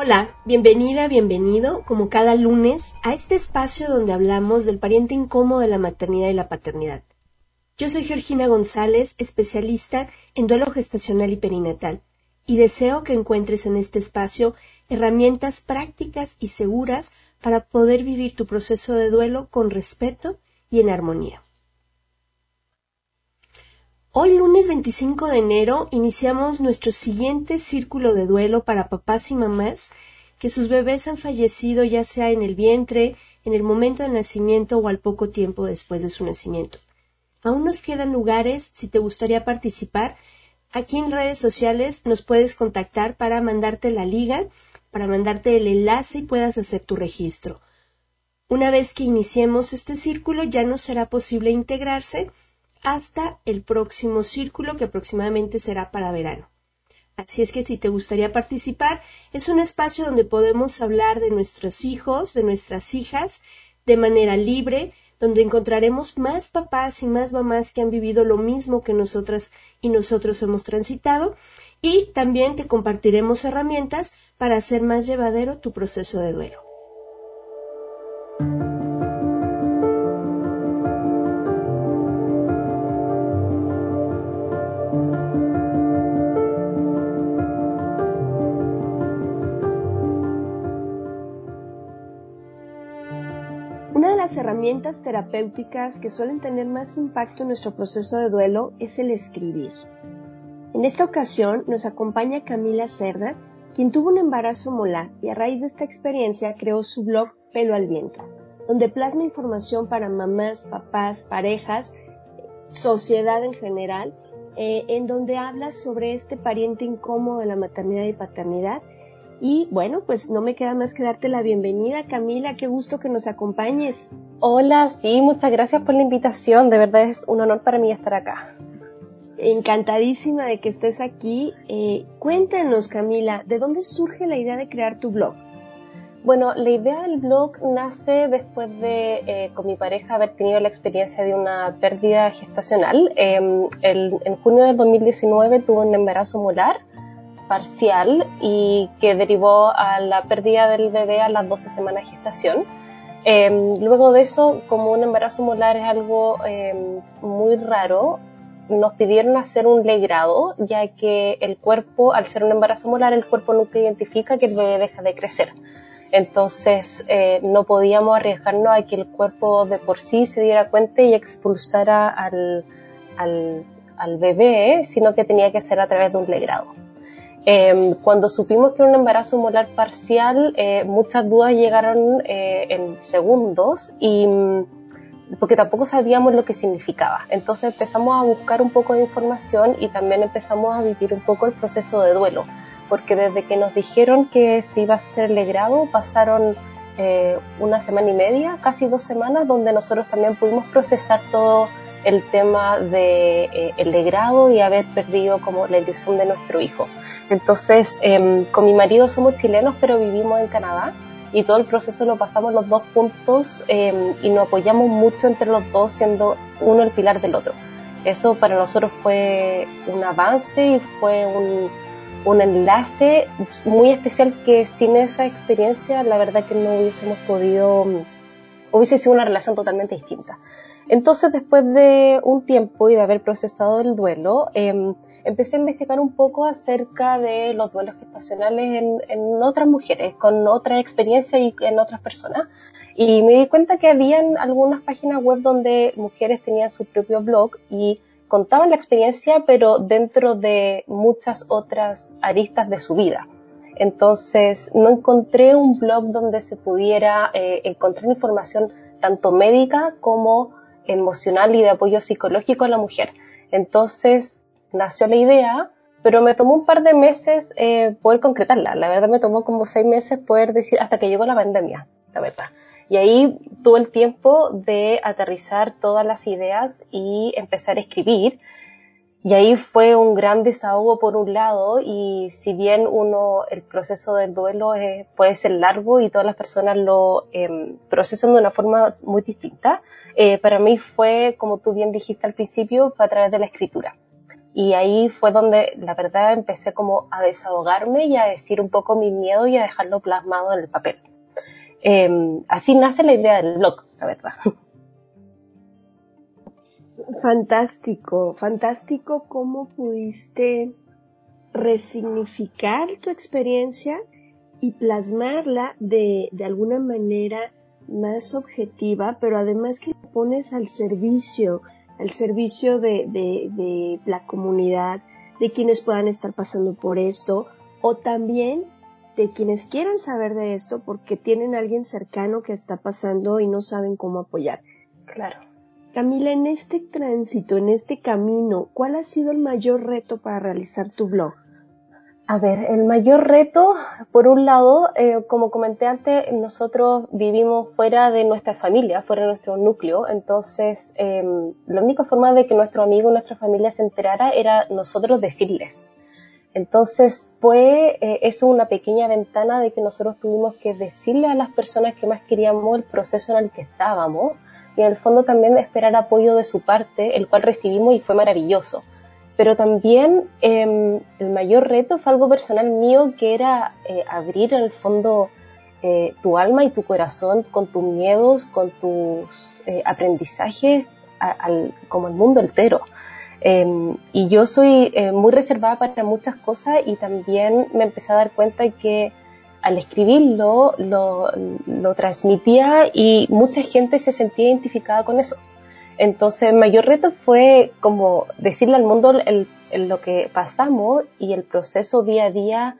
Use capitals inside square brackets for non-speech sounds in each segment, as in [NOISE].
Hola, bienvenida, bienvenido, como cada lunes, a este espacio donde hablamos del pariente incómodo de la maternidad y la paternidad. Yo soy Georgina González, especialista en duelo gestacional y perinatal, y deseo que encuentres en este espacio herramientas prácticas y seguras para poder vivir tu proceso de duelo con respeto y en armonía. Hoy lunes 25 de enero iniciamos nuestro siguiente círculo de duelo para papás y mamás que sus bebés han fallecido ya sea en el vientre, en el momento del nacimiento o al poco tiempo después de su nacimiento. Aún nos quedan lugares si te gustaría participar. Aquí en redes sociales nos puedes contactar para mandarte la liga, para mandarte el enlace y puedas hacer tu registro. Una vez que iniciemos este círculo ya no será posible integrarse hasta el próximo círculo que aproximadamente será para verano. Así es que si te gustaría participar, es un espacio donde podemos hablar de nuestros hijos, de nuestras hijas, de manera libre, donde encontraremos más papás y más mamás que han vivido lo mismo que nosotras y nosotros hemos transitado, y también te compartiremos herramientas para hacer más llevadero tu proceso de duelo. Terapéuticas que suelen tener más impacto en nuestro proceso de duelo es el escribir. En esta ocasión nos acompaña Camila Cerda, quien tuvo un embarazo molar y a raíz de esta experiencia creó su blog Pelo al Viento, donde plasma información para mamás, papás, parejas, sociedad en general, eh, en donde habla sobre este pariente incómodo de la maternidad y paternidad y bueno, pues no me queda más que darte la bienvenida, Camila, qué gusto que nos acompañes. Hola, sí, muchas gracias por la invitación, de verdad es un honor para mí estar acá. Encantadísima de que estés aquí. Eh, cuéntanos, Camila, ¿de dónde surge la idea de crear tu blog? Bueno, la idea del blog nace después de, eh, con mi pareja, haber tenido la experiencia de una pérdida gestacional. Em, en junio del 2019 tuvo un embarazo molar parcial y que derivó a la pérdida del bebé a las 12 semanas de gestación. Em, luego de eso, como un embarazo molar es algo em, muy raro, nos pidieron hacer un legrado, ya que el cuerpo, al ser un embarazo molar, el cuerpo nunca identifica que el bebé deja de crecer. Entonces eh, no podíamos arriesgarnos a que el cuerpo de por sí se diera cuenta y expulsara al, al, al bebé, sino que tenía que ser a través de un legrado. Em, cuando supimos que era un embarazo molar parcial, eh, muchas dudas llegaron eh, en segundos y mm, porque tampoco sabíamos lo que significaba. Entonces empezamos a buscar un poco de información y también empezamos a vivir un poco el proceso de duelo, porque desde que nos dijeron que se iba a hacer el legrado pasaron eh, una semana y media, casi dos semanas, donde nosotros también pudimos procesar todo el tema de el legrado y haber perdido como la ilusión de nuestro hijo. Entonces, em, con mi marido somos chilenos, pero vivimos en Canadá. y todo el proceso lo pasamos los dos juntos em, y nos apoyamos mucho entre los dos siendo uno el pilar del otro. Eso para nosotros fue un avance y fue un, un enlace muy especial que sin esa experiencia la verdad que no hubiésemos podido, hubiese sido una relación totalmente distinta. Entonces después de un tiempo y de haber procesado el duelo, eh, empecé a investigar un poco acerca de los duelos gestacionales en, otras mujeres, con otra experiencia y en otras personas. Y me di cuenta que habían algunas páginas web donde mujeres tenían su propio blog y contaban la experiencia, pero dentro de muchas otras aristas de su vida. Entonces, no encontré un blog donde se pudiera eh, encontrar información tanto médica como emocional y de apoyo psicológico a la mujer. Entonces, nació la idea, pero me tomó un par de meses eh, poder concretarla. La verdad me tomó como seis meses poder decir, hasta que llegó la pandemia, la verdad. Y ahí tuve el tiempo de aterrizar todas las ideas y empezar a escribir. Y ahí fue un gran desahogo por un lado y si bien uno, el proceso del duelo puede ser largo y todas las personas lo em, procesan de una forma muy distinta, eh, para mí fue, como tú bien dijiste al principio, fue a través de la escritura. Y ahí fue donde la verdad empecé como a desahogarme y a decir un poco mi miedo y a dejarlo plasmado en el papel. Em, así nace la idea del blog, la verdad. [LAUGHS] Fantástico, fantástico cómo pudiste resignificar tu experiencia y plasmarla de, de alguna manera más objetiva, pero además que pones al servicio al servicio de, de, la comunidad, de quienes puedan estar pasando por esto, o también de quienes quieran saber de esto porque tienen a alguien cercano que está pasando y no saben cómo apoyar. Claro. Camila, en este tránsito, en este camino, ¿cuál ha sido el mayor reto para realizar tu blog? A ver, el mayor reto, por un lado, eh, como comenté antes, nosotros vivimos fuera de nuestra familia, fuera de nuestro núcleo, entonces em, la única forma de que nuestro amigo, nuestra familia se enterara era nosotros decirles. Entonces fue eh, eso una pequeña ventana de que nosotros tuvimos que decirle a las personas que más queríamos el proceso en el que estábamos y en el fondo también esperar apoyo de su parte, el cual recibimos y fue maravilloso pero también em, el mayor reto fue algo personal mío que era eh, abrir en el fondo eh, tu alma y tu corazón con tus miedos, con tus eh, aprendizajes como el mundo entero. Em, y yo soy muy reservada para muchas cosas y también me empecé a dar cuenta que al escribirlo lo, lo transmitía y mucha gente se sentía identificada con eso. Entonces, el mayor reto fue como decirle al mundo el, lo que pasamos y el proceso día a día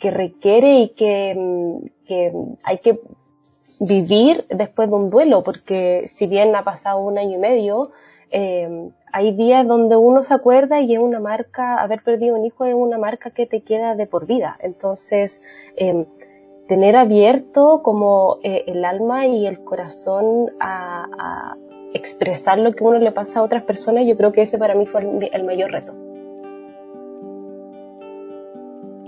que requiere y que, que, hay que vivir después de un duelo, porque si bien ha pasado un año y medio, eh, hay días donde uno se acuerda y es una marca, haber perdido un hijo es una marca que te queda de por vida. Entonces, eh, tener abierto como eh, el alma y el corazón a, expresar lo que uno le pasa a otras personas, yo creo que ese para mí fue el, mayor reto.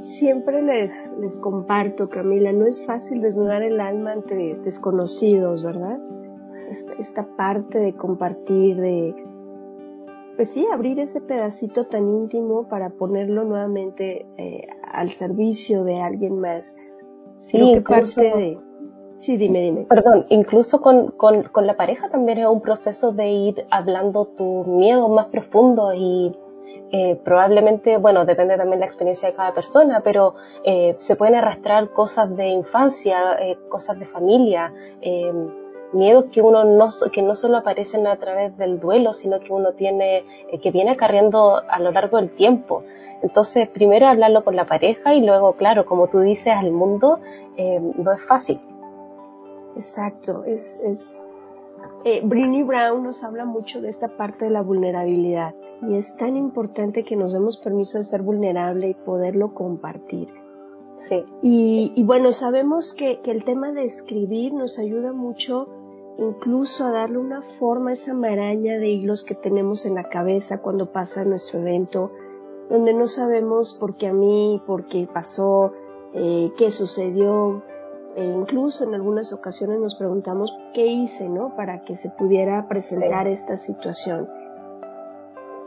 Siempre les, les comparto, Camila, no es fácil desnudar el alma entre desconocidos, ¿verdad? Esta, parte de compartir, de, pues sí, abrir ese pedacito tan íntimo para ponerlo nuevamente eh, al servicio de alguien más. Sí, que parte de, Sí, dime, dime. Perdón, incluso con, con, con, la pareja también es un proceso de ir hablando tus miedos más profundos y eh, probablemente, bueno, depende también de la experiencia de cada persona, pero eh, se pueden arrastrar cosas de infancia, eh, cosas de familia, eh, miedos que uno no, que no solo aparecen a través del duelo, sino que uno tiene, eh, que viene acarreando a lo largo del tiempo. Entonces, primero hablarlo con la pareja y luego, claro, como tú dices, al mundo, no es fácil Exacto, es, es eh, Brinny Brown nos habla mucho de esta parte de la vulnerabilidad y es tan importante que nos demos permiso de ser vulnerable y poderlo compartir. Sí. Y, bueno, sabemos que, que, el tema de escribir nos ayuda mucho incluso a darle una forma a esa maraña de hilos que tenemos en la cabeza cuando pasa nuestro evento, donde no sabemos por qué a mí, por qué pasó, eh, qué sucedió, e incluso en algunas ocasiones nos preguntamos qué hice, ¿no? Para que se pudiera presentar esta situación.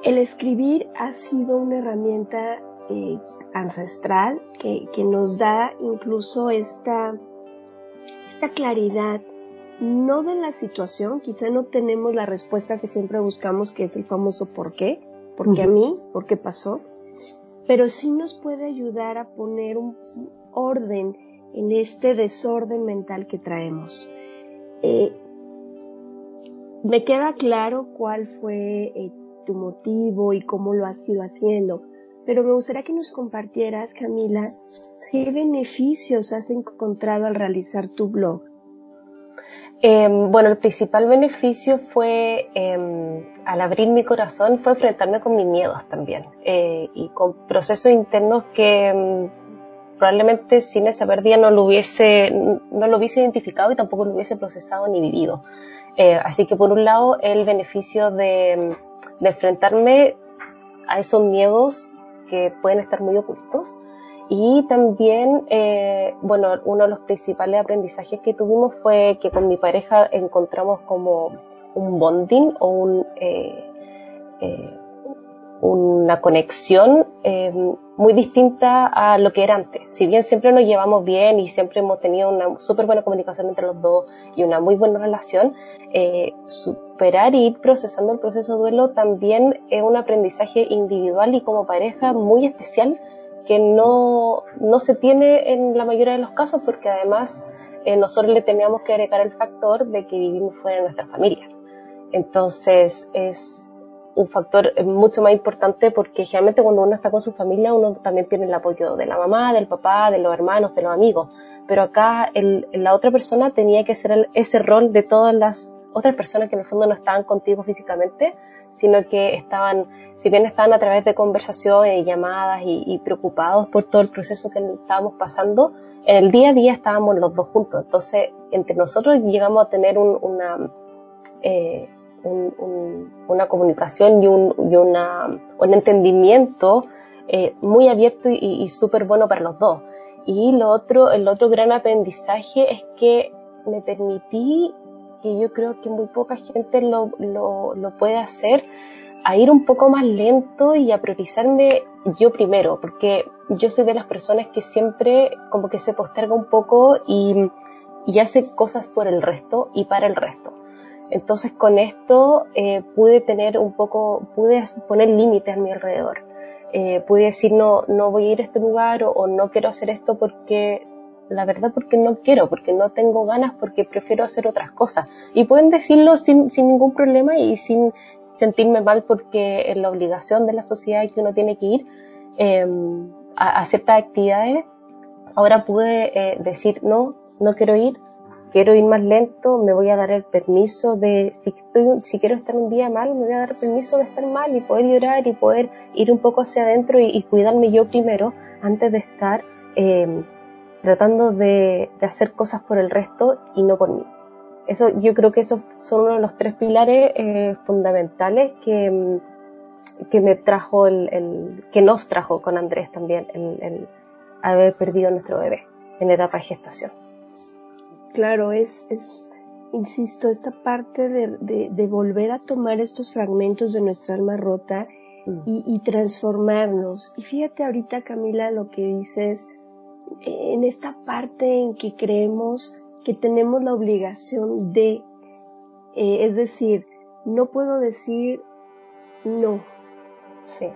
El escribir ha sido una herramienta eh, ancestral que, que, nos da incluso esta, esta claridad, no de la situación, quizá no tenemos la respuesta que siempre buscamos, que es el famoso por qué, por qué a mí, por qué pasó, pero sí nos puede ayudar a poner un orden en este desorden mental que traemos. Eh, me queda claro cuál fue eh, tu motivo y cómo lo has ido haciendo, pero me gustaría que nos compartieras, Camila, qué beneficios has encontrado al realizar tu blog. Em, bueno, el principal beneficio fue, em, al abrir mi corazón, fue enfrentarme con mis miedos también eh, y con procesos internos que em, probablemente sin esa pérdida no lo hubiese, no lo hubiese identificado y tampoco lo hubiese procesado ni vivido. Eh, así que por un lado el beneficio de, enfrentarme a esos miedos que pueden estar muy ocultos y también, eh, bueno, uno de los principales aprendizajes que tuvimos fue que con mi pareja encontramos como un bonding o un, eh, una conexión eh, muy distinta a lo que era antes. Si bien siempre nos llevamos bien y siempre hemos tenido una súper buena comunicación entre los dos y una muy buena relación, eh, superar y ir procesando el proceso de duelo también es un aprendizaje individual y como pareja muy especial que no, no se tiene en la mayoría de los casos porque además eh, nosotros le teníamos que agregar el factor de que vivimos fuera de nuestra familia. Entonces es un factor mucho más importante porque generalmente cuando uno está con su familia uno también tiene el apoyo de la mamá, del papá, de los hermanos, de los amigos. Pero acá la otra persona tenía que hacer ese rol de todas las otras personas que en el fondo no estaban contigo físicamente, sino que estaban, si bien estaban a través de conversaciones y llamadas y, preocupados por todo el proceso que estábamos pasando, en el día a día estábamos los dos juntos. Entonces, entre nosotros llegamos a tener un, una, eh, una comunicación y un, y una, un entendimiento eh, muy abierto y, y súper bueno para los dos. Y lo otro, el otro gran aprendizaje es que me permití, que yo creo que muy poca gente lo, lo, puede hacer, a ir un poco más lento y a priorizarme yo primero, porque yo soy de las personas que siempre como que se posterga un poco y, y hace cosas por el resto y para el resto. Entonces con esto eh, pude tener un poco, pude poner límites a mi alrededor. Eh, pude decir no, no voy a ir a este lugar o, no quiero hacer esto porque, la verdad porque no quiero, porque no tengo ganas, porque prefiero hacer otras cosas. Y pueden decirlo sin, sin ningún problema y sin sentirme mal porque es la obligación de la sociedad que uno tiene que ir eh, a, a, ciertas actividades. Ahora pude eh, decir no, no quiero ir, quiero ir más lento, me voy a dar el permiso de, si, estoy, si quiero estar un día mal, me voy a dar el permiso de estar mal y poder llorar y poder ir un poco hacia adentro y, cuidarme yo primero antes de estar eh, tratando de, de, hacer cosas por el resto y no por mí. Eso, yo creo que esos son uno de los tres pilares eh, fundamentales que, que me trajo el, el, que nos trajo con Andrés también el, el haber perdido a nuestro bebé en etapa de gestación claro, es, es insisto, esta parte de, de, volver a tomar estos fragmentos de nuestra alma rota mm. y, y, transformarnos. Y fíjate ahorita, Camila, lo que dices, en esta parte en que creemos que tenemos la obligación de, eh, es decir, no puedo decir no. Sí.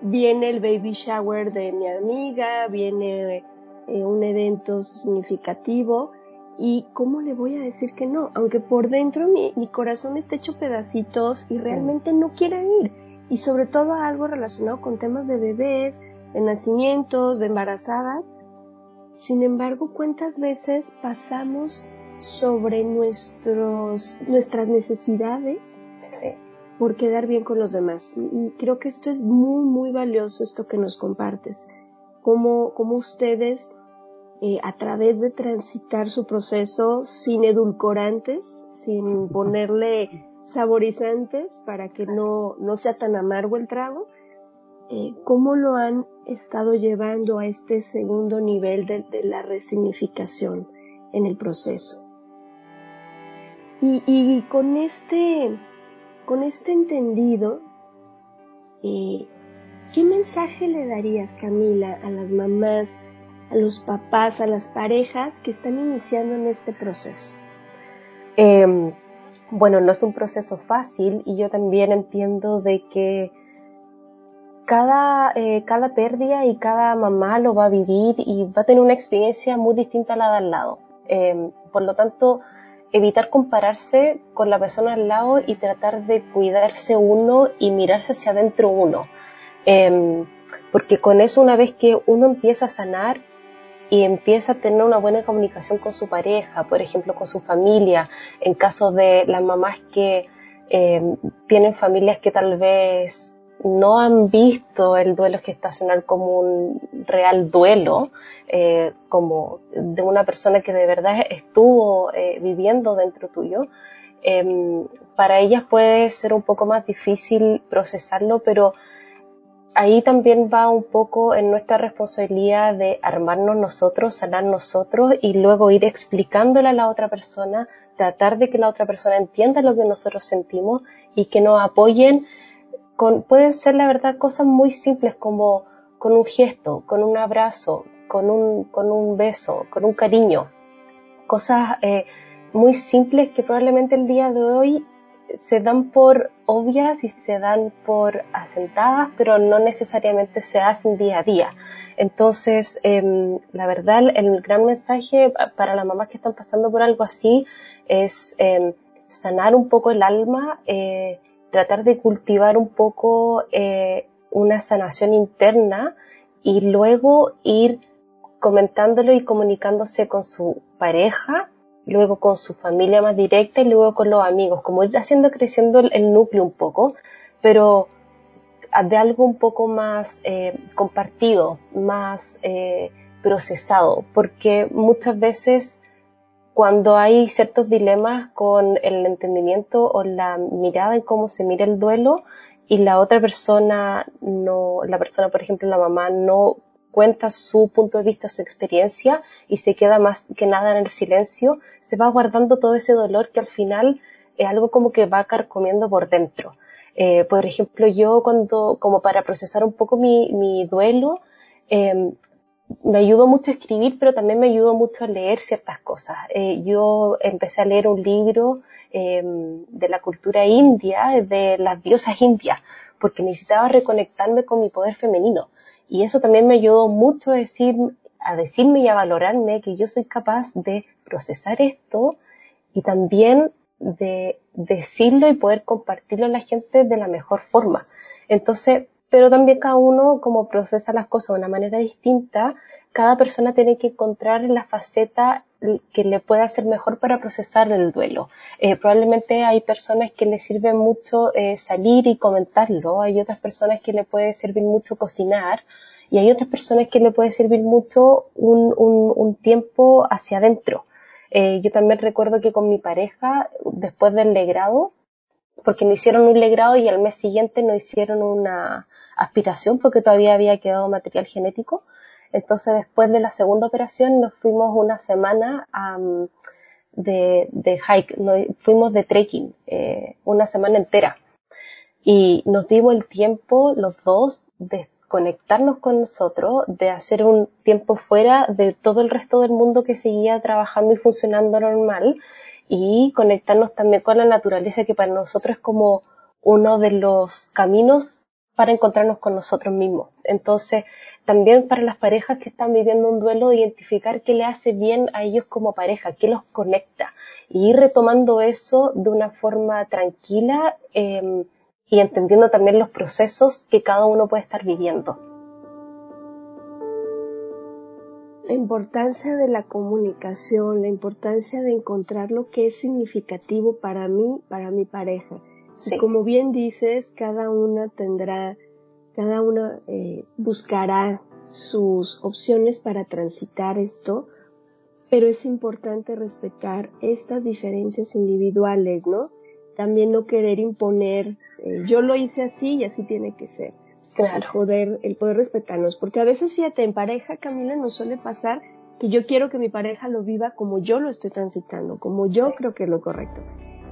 Viene el baby shower de mi amiga, viene eh, un evento significativo ¿Y cómo le voy a decir que no? Aunque por dentro mi, corazón está hecho pedacitos y realmente no quiere ir. Y sobre todo algo relacionado con temas de bebés, de nacimientos, de embarazadas. Sin embargo, ¿cuántas veces pasamos sobre nuestros, nuestras necesidades por quedar bien con los demás? Y creo que esto es muy, muy valioso, esto que nos compartes. Cómo, cómo ustedes eh, a través de transitar su proceso sin edulcorantes, sin ponerle saborizantes para que no, no sea tan amargo el trago, eh, ¿cómo lo han estado llevando a este segundo nivel de, la resignificación? en el proceso. Y, con este, con este entendido, eh, ¿qué mensaje le darías, Camila, a las mamás, a los papás, a las parejas que están iniciando en este proceso? Em, bueno, no es un proceso fácil y yo también entiendo de que cada, eh, cada pérdida y cada mamá lo va a vivir y va a tener una experiencia muy distinta a la de al lado. Em, por lo tanto, evitar compararse con la persona al lado y tratar de cuidarse uno y mirarse hacia adentro uno. Em, porque con eso una vez que uno empieza a sanar y empieza a tener una buena comunicación con su pareja, por ejemplo con su familia, en caso de las mamás que em, tienen familias que tal vez no han visto el duelo gestacional como un real duelo, eh, como de una persona que de verdad estuvo eh, viviendo dentro tuyo, em, para ellas puede ser un poco más difícil procesarlo, pero ahí también va un poco en nuestra responsabilidad de armarnos nosotros, sanar nosotros y luego ir explicándole a la otra persona, tratar de que la otra persona entienda lo que nosotros sentimos y que nos apoyen pueden ser la verdad cosas muy simples como con un gesto, con un abrazo, con un, con un beso, con un cariño. Cosas eh, muy simples que probablemente el día de hoy se dan por obvias y se dan por asentadas, pero no necesariamente se hacen día a día. Entonces, em, la verdad, el gran mensaje para las mamás que están pasando por algo así es em, sanar un poco el alma, eh, tratar de cultivar un poco eh, una sanación interna y luego ir comentándolo y comunicándose con su pareja, luego con su familia más directa y luego con los amigos, como ir haciendo creciendo el, núcleo un poco, pero de algo un poco más eh, compartido, más eh, procesado, porque muchas veces cuando hay ciertos dilemas con el entendimiento o la mirada en cómo se mira el duelo y la otra persona no, la persona, por ejemplo, la mamá no cuenta su punto de vista, su experiencia y se queda más que nada en el silencio, se va guardando todo ese dolor que al final es algo como que va carcomiendo por dentro. Eh, por ejemplo, yo cuando, como para procesar un poco mi, mi duelo, eh, me ayudó mucho a escribir, pero también me ayudó mucho a leer ciertas cosas. Eh, yo empecé a leer un libro eh, de la cultura india, de las diosas indias, porque necesitaba reconectarme con mi poder femenino. Y eso también me ayudó mucho a, decir, a decirme y a valorarme que yo soy capaz de procesar esto y también de decirlo y poder compartirlo a la gente de la mejor forma. Entonces, pero también cada uno como procesa las cosas de una manera distinta, cada persona tiene que encontrar la faceta que le pueda hacer mejor para procesar el duelo. Eh, probablemente hay personas que le sirve mucho eh, salir y comentarlo, hay otras personas que le puede servir mucho cocinar y hay otras personas que le puede servir mucho un, un, un tiempo hacia adentro. Eh, yo también recuerdo que con mi pareja, después del legrado, porque no hicieron un legrado y al mes siguiente no hicieron una aspiración porque todavía había quedado material genético. Entonces después de la segunda operación nos fuimos una semana de, de, hike, fuimos de trekking, eh, una semana entera. Y nos dimos el tiempo los dos de conectarnos con nosotros, de hacer un tiempo fuera de todo el resto del mundo que seguía trabajando y funcionando normal y conectarnos también con la naturaleza que para nosotros es como uno de los caminos para encontrarnos con nosotros mismos. Entonces, también para las parejas que están viviendo un duelo, identificar qué le hace bien a ellos como pareja, qué los conecta, y ir retomando eso de una forma tranquila em, y entendiendo también los procesos que cada uno puede estar viviendo. La importancia de la comunicación, la importancia de encontrar lo que es significativo para mí, para mi pareja. Y como bien dices, cada una tendrá, cada una eh, buscará sus opciones para transitar esto, pero es importante respetar estas diferencias individuales, ¿no? También no querer imponer, eh, yo lo hice así y así tiene que ser el poder, el poder respetarnos. Porque a veces, fíjate, en pareja, Camila, nos suele pasar que yo quiero que mi pareja lo viva como yo lo estoy transitando, como yo creo que es lo correcto.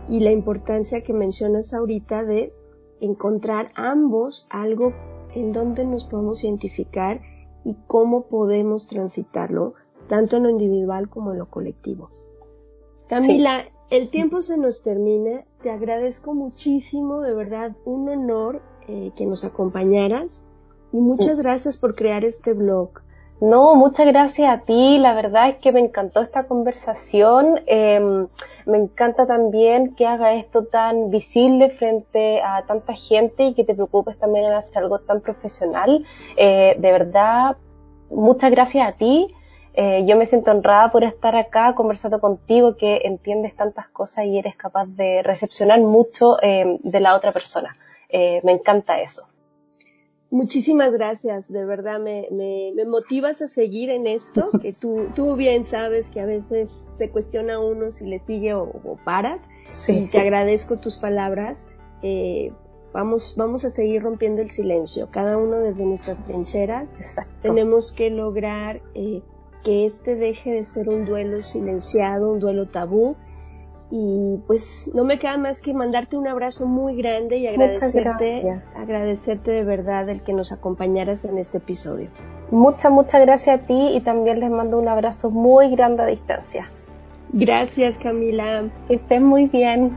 Y la importancia que mencionas ahorita de encontrar ambos algo en donde nos podemos identificar y cómo podemos transitarlo, tanto en lo individual como en lo colectivo. Camila, el tiempo se nos termina. Te agradezco muchísimo, de verdad, un honor eh, que nos acompañaras y muchas gracias por crear este blog. No, muchas gracias a ti. La verdad es que me encantó esta conversación. Em, me encanta también que haga esto tan visible frente a tanta gente y que te preocupes también en hacer algo tan profesional. Eh, de verdad, muchas gracias a ti. Eh, yo me siento honrada por estar acá conversando contigo, que entiendes tantas cosas y eres capaz de recepcionar mucho em, de la otra persona. Eh, me encanta eso. Muchísimas gracias, de verdad me, me, me, motivas a seguir en esto, [LAUGHS] que tú, tú bien sabes que a veces se cuestiona uno si le sigue o, paras, y te agradezco tus palabras. Eh, vamos, vamos a seguir rompiendo el silencio, cada uno desde nuestras trincheras. Tenemos que lograr eh, que este deje de ser un duelo silenciado, un duelo tabú, y pues no me queda más que mandarte un abrazo muy grande y agradecerte, agradecerte de verdad el que nos acompañaras en este episodio. Muchas, muchas gracias a ti y también les mando un abrazo muy grande a distancia. Gracias Camila. Que estén muy bien.